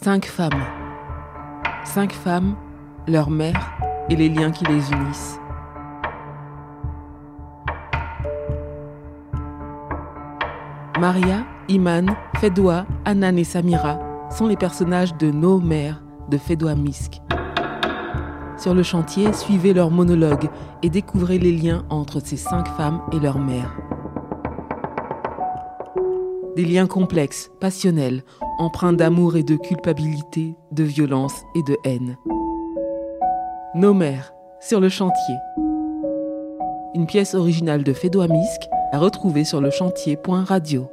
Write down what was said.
Cinq femmes. Cinq femmes, leur mère et les liens qui les unissent. Maria, Iman, Fedwa, Anan et Samira sont les personnages de nos mères de Fedwa Misk. Sur le chantier, suivez leurs monologues et découvrez les liens entre ces cinq femmes et leur mère. Des liens complexes, passionnels, empreints d'amour et de culpabilité, de violence et de haine. Nos mères, sur le chantier. Une pièce originale de Fedwa Misk à retrouver sur le chantier.radio.